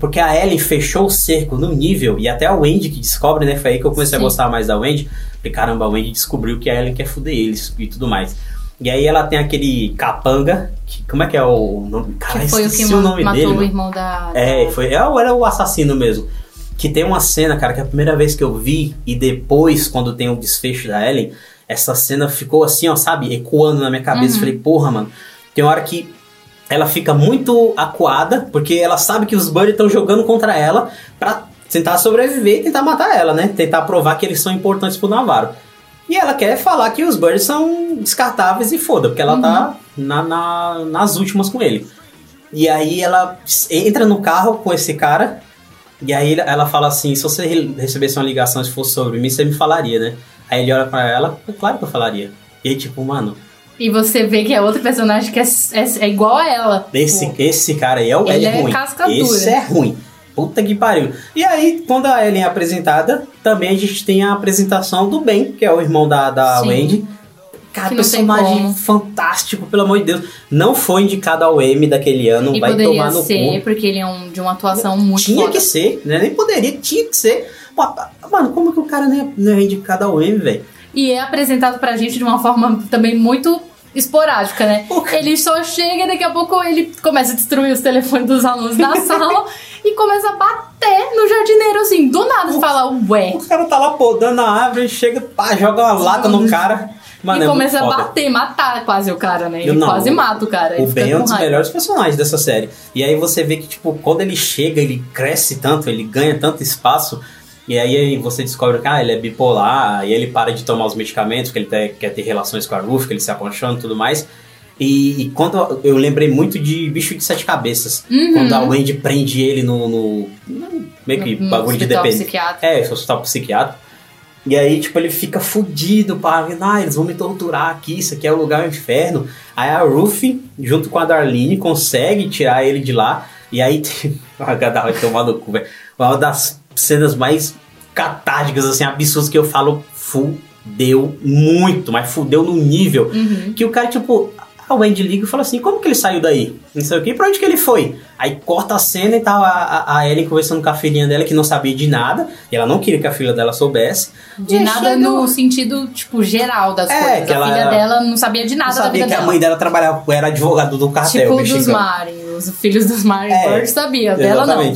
Porque a Ellie fechou o cerco no nível, e até a Wendy que descobre, né? Foi aí que eu comecei Sim. a gostar mais da Wendy. Porque caramba, a Wendy descobriu que a Ellen quer foder eles e tudo mais. E aí ela tem aquele capanga, que, como é que é o nome? Cara, que foi o que o nome matou dele. o irmão da. É, foi, era o assassino mesmo. Que tem uma cena, cara, que é a primeira vez que eu vi, e depois, quando tem o desfecho da Ellen, essa cena ficou assim, ó, sabe, ecoando na minha cabeça. Uhum. Falei, porra, mano, tem hora que ela fica muito acuada, porque ela sabe que os Buddy estão jogando contra ela pra tentar sobreviver e tentar matar ela, né? Tentar provar que eles são importantes pro Navarro. E ela quer falar que os Birds são descartáveis e foda, porque ela Uhum. tá na, na- nas últimas com ele. E aí ela entra no carro com esse cara, e aí ela fala assim: se você re- recebesse uma ligação se fosse sobre mim, você me falaria, né? Aí ele olha pra ela, "É claro que eu falaria. E aí, tipo, mano, E você vê que é outro personagem que é, é, é igual a ela. esse, esse cara aí é, o- Ele é é ruim. casca dura. Esse é ruim. Puta que pariu. E aí, quando a Ellen é apresentada, também a gente tem a apresentação do Ben, que é o irmão da, da Sim. Wendy. Cara, personagem fantástico, pelo amor de Deus. Não foi indicado ao M daquele ano, e vai tomar no ser, cu. porque ele é um, de uma atuação muito Tinha foda. que ser, né? Nem poderia, tinha que ser. Mano, como que o cara não é, não é indicado ao M, velho? E é apresentado pra gente de uma forma também muito esporádica, né? Ele só chega e daqui a pouco ele começa a destruir os telefones dos alunos na *laughs* sala e começa a bater no jardineiro, assim, do nada. Você fala, ué. O cara tá lá podando a árvore, chega, pá, joga uma lata no cara. Mano, e é começa a bater, matar quase o cara, né? Ele não, quase mata o cara. O Ben é um dos melhores personagens dessa série. E aí você vê que, tipo, quando ele chega, ele cresce tanto, ele ganha tanto espaço e aí você descobre que ah, ele é bipolar, e ele para de tomar os medicamentos, que ele quer ter relações com a Ruth, que ele se apaixona e tudo mais. E, e, quando eu lembrei muito de Bicho de Sete Cabeças, uhum. quando a Wendy prende ele no, no, no meio que no, bagulho de dependência. É, hospital psiquiátrico. E aí, tipo, ele fica fudido, pá, ah, eles vão me torturar aqui, isso aqui é o lugar do inferno. Aí a Ruth, junto com a Darlene, consegue tirar ele de lá. E aí, *laughs* a Gadar vai tomar no cu, velho. Uma das cenas mais catárticas, assim, absurdas que eu falo, fudeu muito, mas fudeu no nível uhum. que o cara, tipo, a Wendy liga e fala assim: como que ele saiu daí? Não sei o que, pra onde que ele foi? Aí corta a cena e tá a, a, Ellen conversando com a filhinha dela que não sabia de nada, e ela não queria que a filha dela soubesse. De nada chega... no sentido, tipo, geral das é, coisas. Que a ela, filha dela não sabia de nada não sabia que dela. a mãe dela trabalhava, era advogado do cartel. Tipo dos Mari, os filhos dos Mari é, sabia, dela não.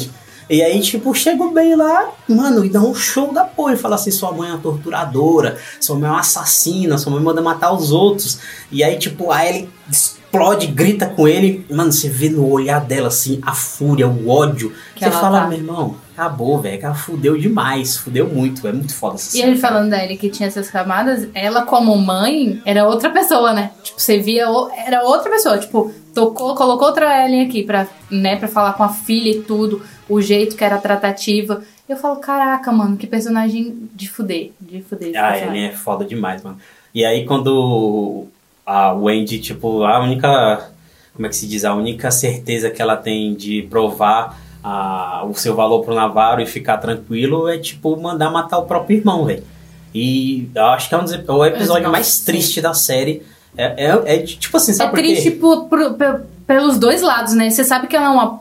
E aí, tipo, chega bem lá, mano, e dá um show da porra. E fala assim: sua mãe é uma torturadora, sua mãe é uma assassina, sua mãe manda matar os outros. E aí, tipo, aí ele explode, grita com ele. Mano, você vê no olhar dela, assim, a fúria, o ódio. Que você fala, tá... meu irmão, acabou, velho. Ela fudeu demais, fudeu muito, é muito foda essa E ele falando dele que tinha essas camadas, ela como mãe era outra pessoa, né? Tipo, você via, era outra pessoa. Tipo, tocou, colocou outra Ellen aqui pra, né, pra falar com a filha e tudo o jeito que era a tratativa. Eu falo, caraca, mano, que personagem de fuder, de fuder. De ah, ele é foda demais, mano. E aí quando a Wendy, tipo, a única, como é que se diz, a única certeza que ela tem de provar a, o seu valor pro Navarro e ficar tranquilo é, tipo, mandar matar o próprio irmão, velho. E eu acho que é um dos, o episódio mais triste da série. É, é, é tipo assim, sabe É triste por, por, por, pelos dois lados, né? Você sabe que ela é uma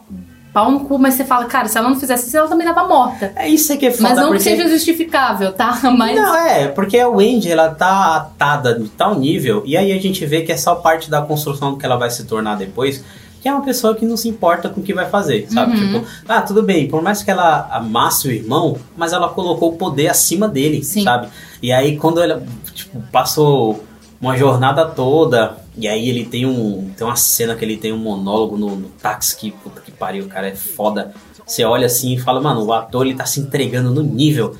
pau no cu, mas você fala, cara, se ela não fizesse isso, ela também tava morta. É isso é que é foda. Mas não porque... que seja justificável, tá? *laughs* Mas... Não, é, porque a Wendy, ela tá atada de tal nível, e aí a gente vê que é só parte da construção do que ela vai se tornar depois, que é uma pessoa que não se importa com o que vai fazer, sabe? Uhum. Tipo, ah, tudo bem, por mais que ela amasse o irmão, mas ela colocou o poder acima dele, Sim. sabe? E aí quando ela, tipo, passou uma jornada toda. E aí ele tem um. Tem uma cena que ele tem um monólogo no, no táxi que, puta que pariu, cara, é foda. Você olha assim e fala, mano, o ator ele tá se entregando no nível.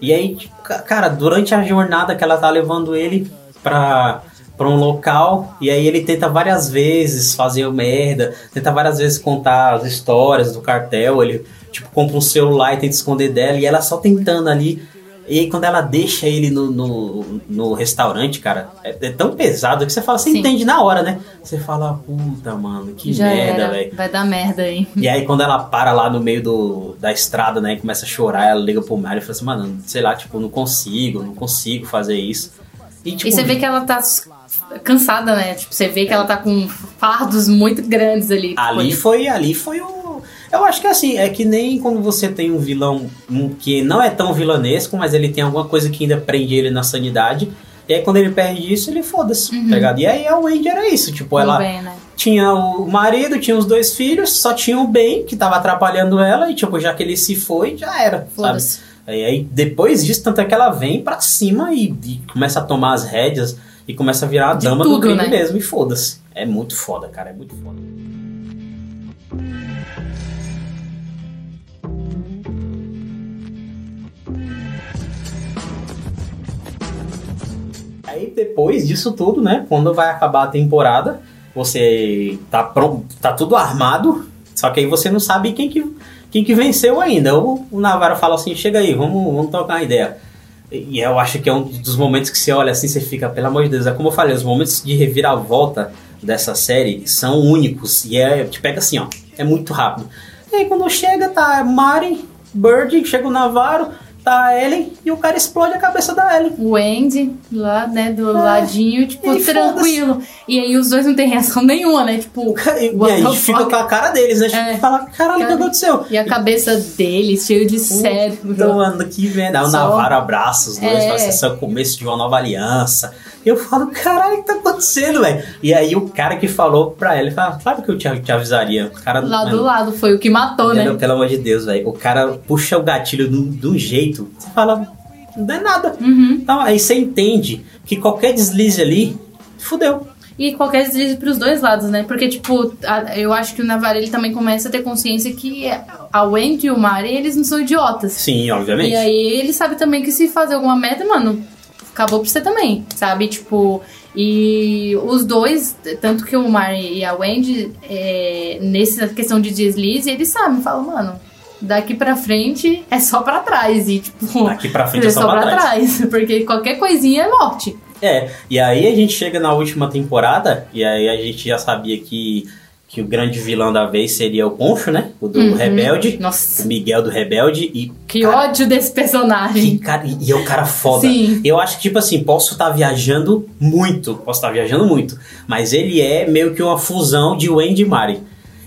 E aí, cara, durante a jornada que ela tá levando ele pra, pra um local, e aí ele tenta várias vezes fazer merda, tenta várias vezes contar as histórias do cartel, ele, tipo, compra um celular e tenta esconder dela, e ela só tentando ali e aí quando ela deixa ele no, no, no restaurante, cara, é, é, tão pesado que você fala, você Sim. entende na hora, né? Você fala, puta, mano, que Já merda, velho. Vai dar merda aí. E aí *laughs* quando ela para lá no meio do, da estrada, né, e começa a chorar, ela liga pro Mario e fala assim, mano, sei lá, tipo, não consigo, não consigo fazer isso. E, tipo, e você vê que ela tá cansada, né? Tipo, você vê que ela tá com fardos muito grandes ali. Ali foi, ali foi o eu acho que assim, é que nem quando você tem um vilão que não é tão vilanesco, mas ele tem alguma coisa que ainda prende ele na sanidade. E aí quando ele perde isso, ele foda-se, uhum. tá ligado? E aí a Wendy era isso, tipo, ela bem, né? tinha o marido, tinha os dois filhos, só tinha o Ben, que tava atrapalhando ela, e tipo, já que ele se foi, já era, sabe? E aí depois disso, tanto é que ela vem pra cima e, e começa a tomar as rédeas e começa a virar a dama tudo, do crime né? mesmo, e foda-se. É muito foda, cara, é muito foda. Aí depois disso tudo, né? Quando vai acabar a temporada, você tá pronto, tá tudo armado, só que aí você não sabe quem que, quem que venceu ainda. O, o Navarro fala assim: chega aí, vamos, vamos trocar uma ideia. E eu acho que é um dos momentos que você olha assim, você fica, pelo amor de Deus, é como eu falei, os momentos de reviravolta dessa série são únicos. E é, te pega assim, ó, é muito rápido. E aí quando chega, tá Mari, Bird, chega o Navarro, tá a Ellen e o cara explode a cabeça da Ellen. O Andy, lá, né, do é, ladinho, tipo, e tranquilo. E aí os dois não tem reação nenhuma, né? Tipo, e, e aí fica com a cara deles, né? Tipo, é. fala, caralho, o que aconteceu? E a cabeça deles, cheio de cérebro. Então, mano, que vem. Aí o Navarro abraça os dois, é. assim, é o começo de uma nova aliança. Eu falo, caralho, o que tá acontecendo, velho? E aí o cara que falou pra ela, ele fala, claro que eu te, te avisaria. O cara, Lá do lado, foi o que matou, né? Pelo amor de Deus, velho. O cara puxa o gatilho de um jeito, você fala, não é nada. Uhum. Então aí você entende que qualquer deslize ali, fudeu. E qualquer deslize pros dois lados, né? Porque, tipo, a, eu acho que o Navarro ele também começa a ter consciência que a Wendy e o Mari, eles não são idiotas. Sim, obviamente. E aí ele sabe também que se fazer alguma merda, mano, acabou pra você também, sabe? Tipo, e os dois, tanto que o Mari e a Wendy, é, nessa questão de deslize, eles sabem, falam, mano, daqui pra frente é só pra trás. E, tipo, daqui pra frente *laughs* é, é só, só pra, pra trás. trás. *laughs* Porque qualquer coisinha é morte. É, e aí a gente chega na última temporada, e aí a gente já sabia que que o grande vilão da vez seria o Poncho, né? O do uhum. Rebelde. Nossa. O Miguel do Rebelde. E, que cara, ódio desse personagem. Cara, e, é um cara foda. Sim. Eu acho que, tipo assim, posso estar tá viajando muito. Posso estar tá viajando muito. Mas ele é meio que uma fusão de Wendy e Mari.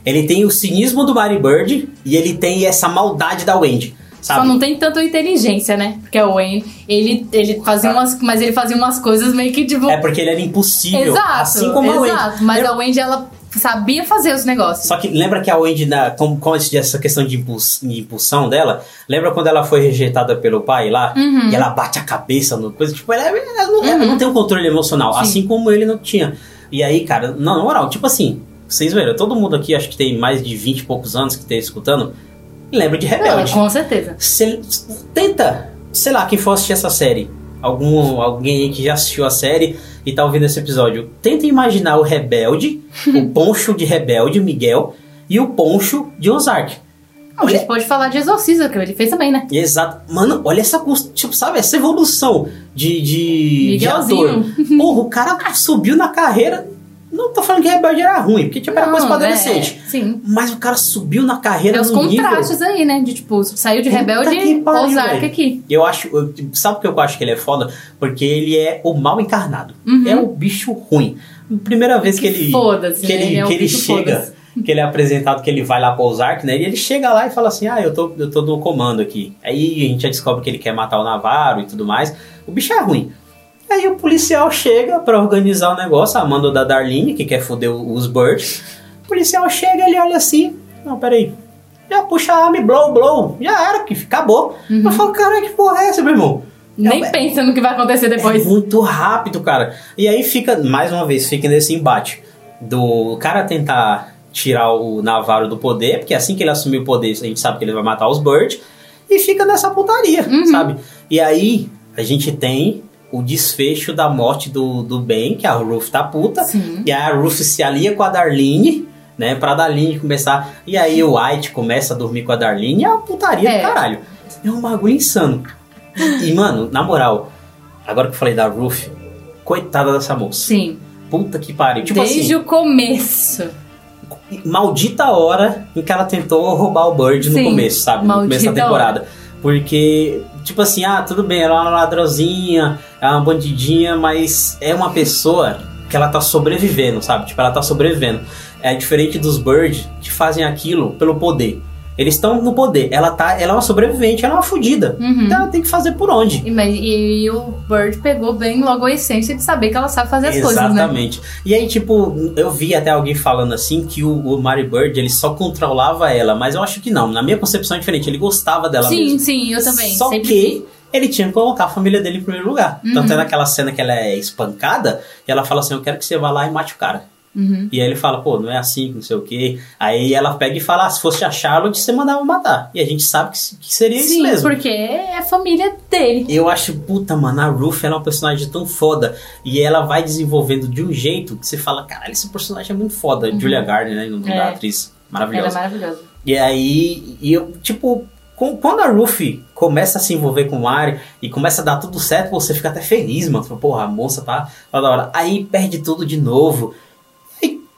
Ele tem o cinismo do Mary Bird e ele tem essa maldade da Wendy. Sabe? Só não tem tanta inteligência, né? Porque o Wayne, ele, ele fazia ah. umas. Mas ele fazia umas coisas meio que tipo. É porque ele era impossível. Exato. Assim como exato, a Wendy. Mas eu... a Wendy, ela sabia fazer os negócios. Só que lembra que a Wendy, na, com, com essa questão de, impuls, de, impulsão dela, lembra quando ela foi rejeitada pelo pai lá? Uhum. E ela bate a cabeça no coisa, tipo, ela, ela, não, uhum. ela, não, tem um controle emocional, Sim. assim como ele não tinha. E aí, cara, não, na moral, tipo assim, vocês viram, todo mundo aqui, acho que tem mais de 20 e poucos anos que esteja escutando, lembra de Rebelde. com certeza. Cê, tenta, sei lá, quem for assistir essa série, algum, alguém que já assistiu a série e tá ouvindo esse episódio, tenta imaginar o rebelde, o *laughs* poncho de rebelde, Miguel, e o poncho de Ozark. a gente pode falar de Exorcista, que ele fez também, né? Exato. Mano, olha essa, tipo, sabe, essa evolução de, de, de ator. *laughs* Porra, o cara subiu na carreira não tô falando que Rebelde era ruim, porque tipo, era coisa pra adolescente. É, sim. Mas o cara subiu na carreira Tem os contrastes nível... aí, né? De tipo, saiu de Rebelde e Ozark aqui. Eu acho. Eu, sabe por que eu acho que ele é foda? Porque ele é o mal encarnado. Uhum. É o bicho ruim. Primeira vez que, que ele. Foda-se. Que ele, né? ele, é que ele chega. Que ele é apresentado que ele vai lá pro Ozark, né? E ele chega lá e fala assim: Ah, eu tô, eu tô no comando aqui. Aí a gente já descobre que ele quer matar o Navarro e tudo mais. O bicho é ruim. Aí o policial chega para organizar o negócio, a mando da Darlene, que quer foder os Birds. O policial chega, ele olha assim, não, peraí, já puxa a arma e blow, blow, já era, que acabou. Uhum. Eu falo, cara, que porra é essa, meu irmão? Nem é, pensa no que vai acontecer depois. É muito rápido, cara. E aí fica, mais uma vez, fica nesse embate do cara tentar tirar o Navarro do poder, porque assim que ele assumir o poder, a gente sabe que ele vai matar os Birds, e fica nessa putaria, uhum. sabe? E aí a gente tem o desfecho da morte do, do Ben, que a Ruth tá puta. Sim. E aí a Ruth se alia com a Darlene, né? Pra Darlene começar. E aí o White começa a dormir com a Darlene. É uma putaria é. do caralho. É um bagulho insano. E, mano, na moral, agora que eu falei da Ruth, coitada dessa moça. Sim. Puta que pariu. Tipo Desde assim, o começo. Maldita hora em que ela tentou roubar o Bird no Sim, começo, sabe? No começo da temporada. Hora. Porque, tipo assim, ah, tudo bem, ela é uma ladrozinha, é uma bandidinha, mas é uma pessoa que ela tá sobrevivendo, sabe? Tipo, ela tá sobrevivendo. É diferente dos Bird que fazem aquilo pelo poder. Eles estão no poder. Ela tá, ela é uma sobrevivente, ela é uma fodida. Uhum. Então ela tem que fazer por onde. E, e, e, o Bird pegou bem logo a essência de saber que ela sabe fazer as Exatamente. coisas, né? Exatamente. E aí, tipo, eu vi até alguém falando assim que o, o Mary Bird ele só controlava ela, mas eu acho que não. Na minha concepção é diferente. Ele gostava dela sim, mesmo. Sim, sim, eu também. Só Sempre que ele tinha que colocar a família dele em primeiro lugar. Uhum. Tanto é naquela cena que ela é espancada e ela fala assim: Eu quero que você vá lá e mate o cara. Uhum. E aí ele fala, pô, não é assim, não sei o quê. Aí ela pega e fala, ah, se fosse a Charlotte, você mandava matar. E a gente sabe que, que seria Sim, isso mesmo. porque é a família dele. Eu acho, puta, mano, a Ruth ela é uma personagem tão foda. E ela vai desenvolvendo de um jeito que você fala, caralho, esse personagem é muito foda. Uhum. Julia Gardner, né? No é. da atriz. Maravilhosa. Ela é maravilhosa. E aí, e eu, tipo, quando a Ruth começa a se envolver com o Mario e começa a dar tudo certo, você fica até feliz, mano. Porra, a moça tá, tá da hora. Aí perde tudo de novo.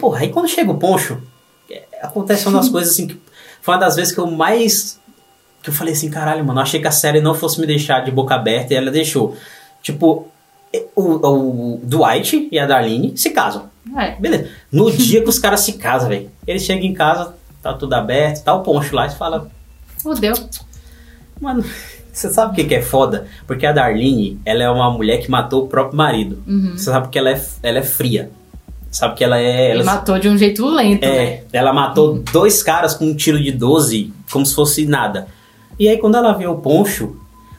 Porra, aí quando chega o poncho, é, acontece uma das coisas assim que foi uma das vezes que eu mais Que eu falei assim, caralho, mano, eu achei que a série não fosse me deixar de boca aberta e ela deixou. Tipo, o, o Dwight e a Darlene se casam. É. Beleza. No *laughs* dia que os caras se casam, velho. Eles chegam em casa, tá tudo aberto, tá o poncho lá e fala. Fudeu. Mano, você sabe o que, que é foda? Porque a Darlene, ela é uma mulher que matou o próprio marido. Uhum. Você sabe que ela é, ela é fria. Sabe que ela é. Ela, matou de um jeito lento, é, né? ela matou dois caras com um tiro de 12, como se fosse nada. E aí quando ela vê o poncho,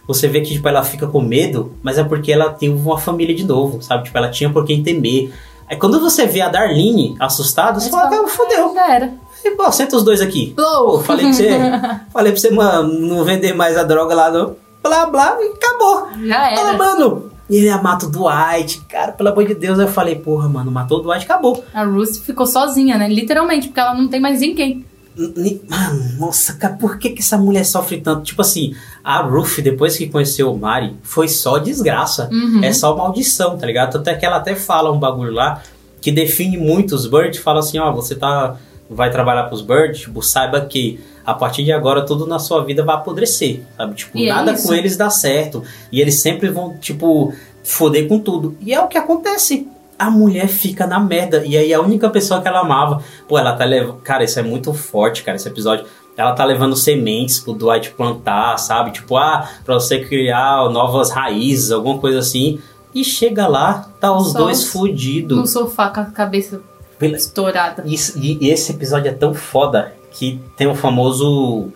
você vê que tipo, ela fica com medo, mas é porque ela tem uma família de novo, sabe? Tipo, ela tinha por quem temer. Aí quando você vê a Darlene assustada, você fala, fala, fodeu. Já era. E, pô, senta os dois aqui. Blow! Falei pra você, *laughs* falei pra você, mano, não vender mais a droga lá, não. Blá, blá, e acabou. Já Fala, era. mano. E ele mata o Dwight, cara, pelo amor de Deus. Aí eu falei, porra, mano, matou o Dwight, acabou. A Ruth ficou sozinha, né? Literalmente, porque ela não tem mais ninguém. Ni- Mano, nossa, cara, por que, que essa mulher sofre tanto? Tipo assim, a Ruth, depois que conheceu o Mari, foi só desgraça. Uhum. É só maldição, tá ligado? Tanto é que ela até fala um bagulho lá que define muito os Birds. Fala assim, ó, você tá vai trabalhar pros Birds, tipo, saiba que a partir de agora tudo na sua vida vai apodrecer, sabe? Tipo, E é nada isso. com eles dá certo. E eles sempre vão, tipo, foder com tudo. E é o que acontece. A mulher fica na merda. E aí a única pessoa que ela amava, pô, ela tá levando. Cara, isso é muito forte, cara, esse episódio. Ela tá levando sementes pro Dwight plantar, sabe? Tipo, ah, pra você criar novas raízes, alguma coisa assim. E chega lá, tá os Só dois os- fudidos. No sofá com a cabeça Pela- estourada. Isso- e esse episódio é tão foda que tem o famoso.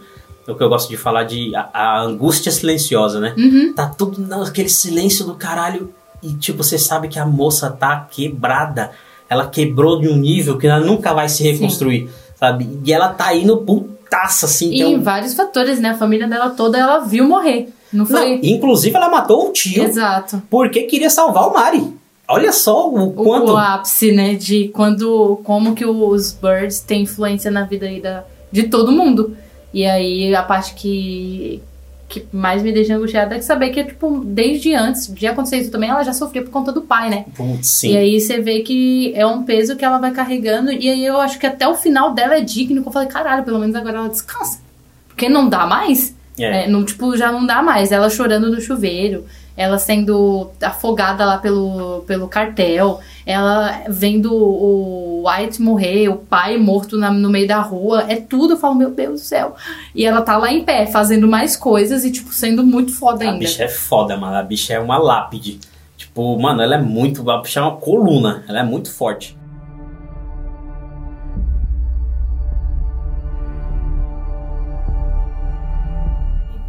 O que eu gosto de falar de a, a angústia silenciosa, né? Uhum. Tá tudo naquele silêncio do caralho. E tipo, você sabe que a moça tá quebrada. Ela quebrou de um nível que ela nunca vai se reconstruir, sabe? E ela tá indo putaça, assim. E tem um- em vários fatores, né? A família dela toda, ela viu morrer. Não Não, foi? inclusive ela matou o tio Exato. porque queria salvar o Mari. Olha só o O, quanto. o ápice, né? De quando. Como que os birds têm influência na vida aí da, de todo mundo. E aí a parte que. Que mais me deixa angustiada é que saber que, tipo, desde antes de acontecer isso também, ela já sofria por conta do pai, né? Putz, sim. E aí você vê que é um peso que ela vai carregando. E aí eu acho que até o final dela é digno. Que eu falei, caralho, pelo menos agora ela descansa. Porque não dá mais. É. É, não, tipo, já não dá mais. Ela chorando no chuveiro, ela sendo afogada lá pelo, pelo cartel, ela vendo o White morrer, o pai morto na- no meio da rua, é tudo. Eu falo, meu Deus do céu. E ela tá lá em pé, fazendo mais coisas e, tipo, sendo muito foda A ainda. bicha é foda, mano. A bicha é uma lápide. Tipo, mano, ela é muito. A bicha é uma coluna. Ela é muito forte.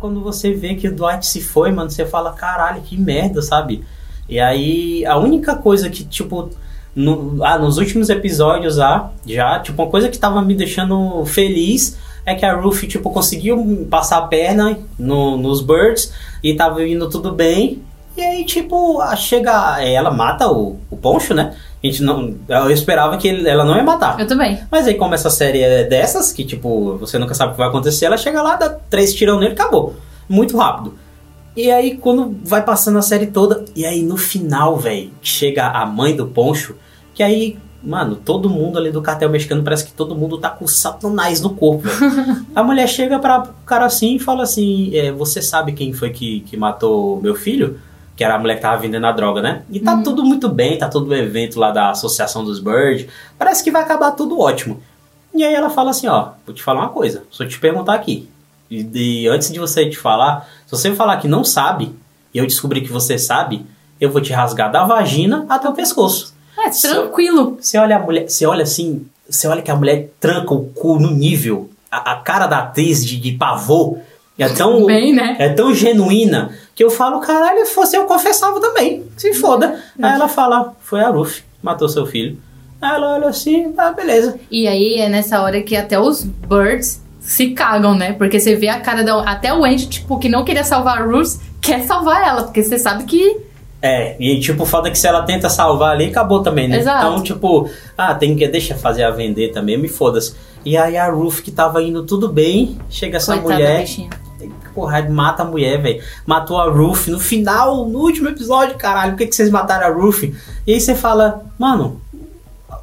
Quando você vê que o Dwight se foi, mano, você fala, caralho, que merda, sabe? E aí, a única coisa que, tipo, no- ah, nos últimos episódios ah, já, tipo, uma coisa que tava me deixando feliz é que a Ruth, tipo, conseguiu passar a perna no- nos Birds e tava indo tudo bem. E aí, tipo, chega. Ela mata o, o Poncho, né? A gente não, eu esperava que ele- ela não ia matar. Eu também. Mas aí, como essa série é dessas, que tipo, você nunca sabe o que vai acontecer, ela chega lá, dá três tirão nele e acabou. Muito rápido. E aí, quando vai passando a série toda, e aí no final, velho, chega a mãe do Poncho, que aí, mano, todo mundo ali do cartel mexicano parece que todo mundo tá com satanás no corpo, *laughs* a mulher chega para o cara assim e fala assim: é, Você sabe quem foi que, que matou meu filho? Que era a mulher que tava vendendo a droga, né? E tá tudo muito bem, tá todo o evento lá da Associação dos Birds. Parece que vai acabar tudo ótimo. E aí ela fala assim, ó, vou te falar uma coisa, só te perguntar aqui. E, e antes de você te falar, se você falar que não sabe, e eu descobrir que você sabe, eu vou te rasgar da vagina até o pescoço. É, tranquilo. Você olha a mulher, você olha assim, você olha que a mulher tranca o cu no nível, a, a cara da atriz de, de pavor é tão, Bem, né? é tão genuína que eu falo, caralho, se fosse eu confessava também, se foda. Aí ela fala, foi a Ruth, matou seu filho. Aí ela olha assim, ah, beleza. E aí é nessa hora que até os birds se cagam, né? Porque você vê a cara da. Até o Andy, tipo, que não queria salvar a Ruth, quer salvar ela. Porque você sabe que. É, e tipo, foda que se ela tenta salvar ali, acabou também, né? Exato. Então, tipo, ah, tem que. Deixa fazer a vender também, me foda-se. E aí a Ruth, que tava indo tudo bem, chega essa Coitada da mulher. bichinha. Porra, mata a mulher, velho. Matou a Ruth no final, no último episódio, caralho. Por que, que vocês mataram a Ruth? E aí você fala, mano,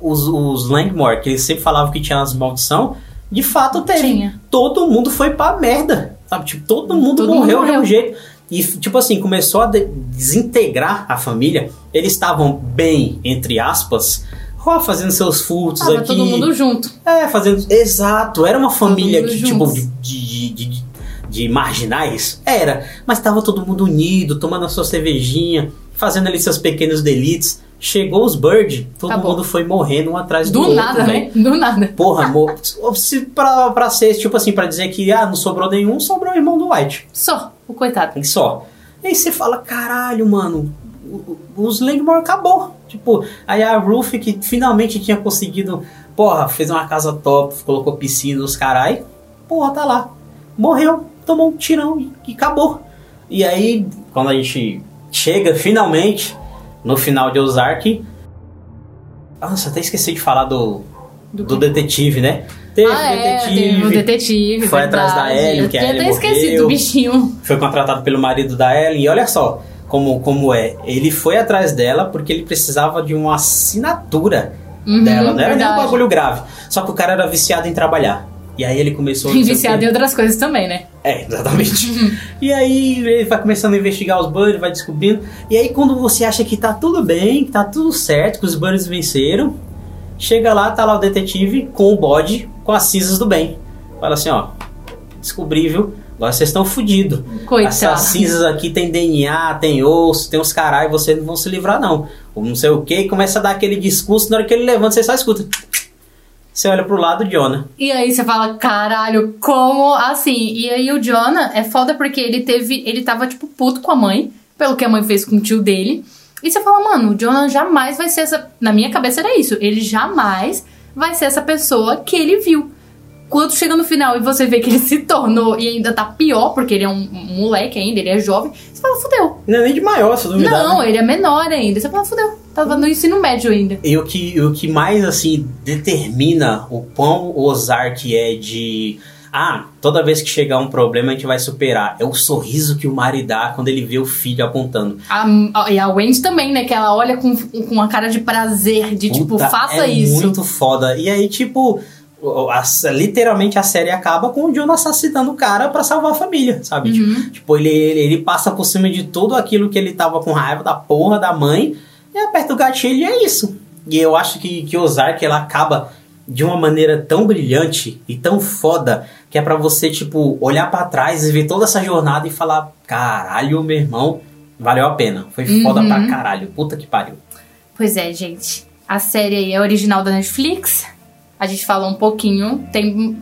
os, os Langmore, que eles sempre falavam que tinha as maldição, de fato teve. Tinha. Todo mundo foi pra merda. Sabe? Tipo, todo mundo todo morreu, de um jeito. E, tipo assim, começou a desintegrar a família. Eles estavam bem, entre aspas, ó, fazendo seus furtos Tava aqui. todo mundo junto. É, fazendo. Exato, era uma família que, tipo, de, de, de, de, marginais. Era. Mas tava todo mundo unido, tomando a sua cervejinha, fazendo ali seus pequenos delitos. Chegou os Bird, todo Acabou. mundo foi morrendo um atrás do, do outro. Do nada, né? Do nada. Porra, amor. se pra, pra ser, tipo assim, pra dizer que ah, não sobrou nenhum, sobrou o irmão do White. Só, o coitado. Só. E aí você fala, caralho, mano, os Langmore acabou. Tipo, aí a Ruth, que finalmente tinha conseguido, porra, fez uma casa top, colocou piscina, os carai, porra, tá lá. Morreu, tomou um tirão e, e acabou. E aí, quando a gente chega finalmente no final de Ozark. Nossa, até esqueci de falar do, do, do detetive, né? Teve ah, detetive. É, teve um detetive. Foi verdade. atrás da Ellen, que a Ellen até esqueci do bichinho. Foi contratado pelo marido da Ellen. E olha só como, como é. Ele foi atrás dela porque ele precisava de uma assinatura uhum, dela. Não era nem um bagulho grave. Só que o cara era viciado em trabalhar. E aí ele começou... E viciado em outras coisas também, né? É, exatamente. Uhum. *laughs* e aí ele vai começando a investigar os Buddies, vai descobrindo. E aí quando você acha que tá tudo bem, que tá tudo certo, que os Buddies venceram, chega lá, tá lá o detetive com o bode, com as cinzas do bem. Fala assim, ó, descobri, viu? Agora vocês estão fodidos. Essas cinzas aqui tem DNA, tem osso, tem uns caralho, vocês não vão se livrar não. Ou não sei o que, e começa a dar aquele discurso, na hora que ele levanta, você só escuta você olha pro lado do Jonah. E aí você fala, caralho, como assim? E aí o Jonah é foda porque ele teve. Ele tava, tipo, puto com a mãe, pelo que a mãe fez com o tio dele. E você fala, mano, o Jonah jamais vai ser essa. Na minha cabeça era isso. Ele jamais vai ser essa pessoa que ele viu. Quando chega no final e você vê que ele *laughs* se tornou e ainda tá pior, porque ele é um moleque ainda, ele é jovem, você fala, fudeu. Não é nem de maior, se duvidar. Não, né? ele é menor ainda. Você fala, fudeu. Tava no ensino médio ainda. E o que, o que mais, assim, determina o quão Ozark é de. Ah, toda vez que chegar um problema a gente vai superar. É o sorriso que o Mari dá quando ele vê o filho apontando. A, e a Wendy também, né? Que ela olha com, com uma cara de prazer, de tipo, Puta, tipo, faça é isso. Muito foda. E aí, tipo a, literalmente a série acaba com o John assassinando o cara para salvar a família, sabe? Uhum. Tipo, tipo, ele, ele, passa por cima de tudo aquilo que ele tava com raiva da porra da mãe e aperta o gatilho e é isso. E eu acho que, que Ozark ela acaba de uma maneira tão brilhante e tão foda que é para você, tipo, olhar para trás e ver toda essa jornada e falar: caralho, meu irmão, valeu a pena. Foi uhum. foda pra caralho. Puta que pariu. Pois é, gente. A série aí é original da Netflix a gente falou um pouquinho. Tem.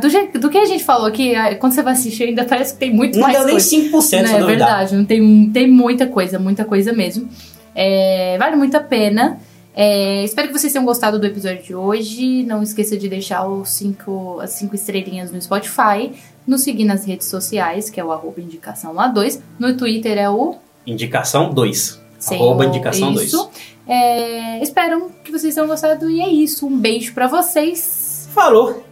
Do, do que a gente falou aqui, quando você vai assistir, ainda parece que tem muito não mais deu coisa. nem 5%, não, É verdade, não tem, tem muita coisa, muita coisa mesmo. É, vale muito a pena. É, espero que vocês tenham gostado do episódio de hoje. Não esqueça de deixar os cinco, as cinco estrelinhas no Spotify. Nos seguir nas redes sociais, que é o arroba indicação A2. No Twitter é o... Indicação 2. Arroba indicação 2. É, espero que vocês tenham gostado e é isso. Um beijo para vocês. Falou!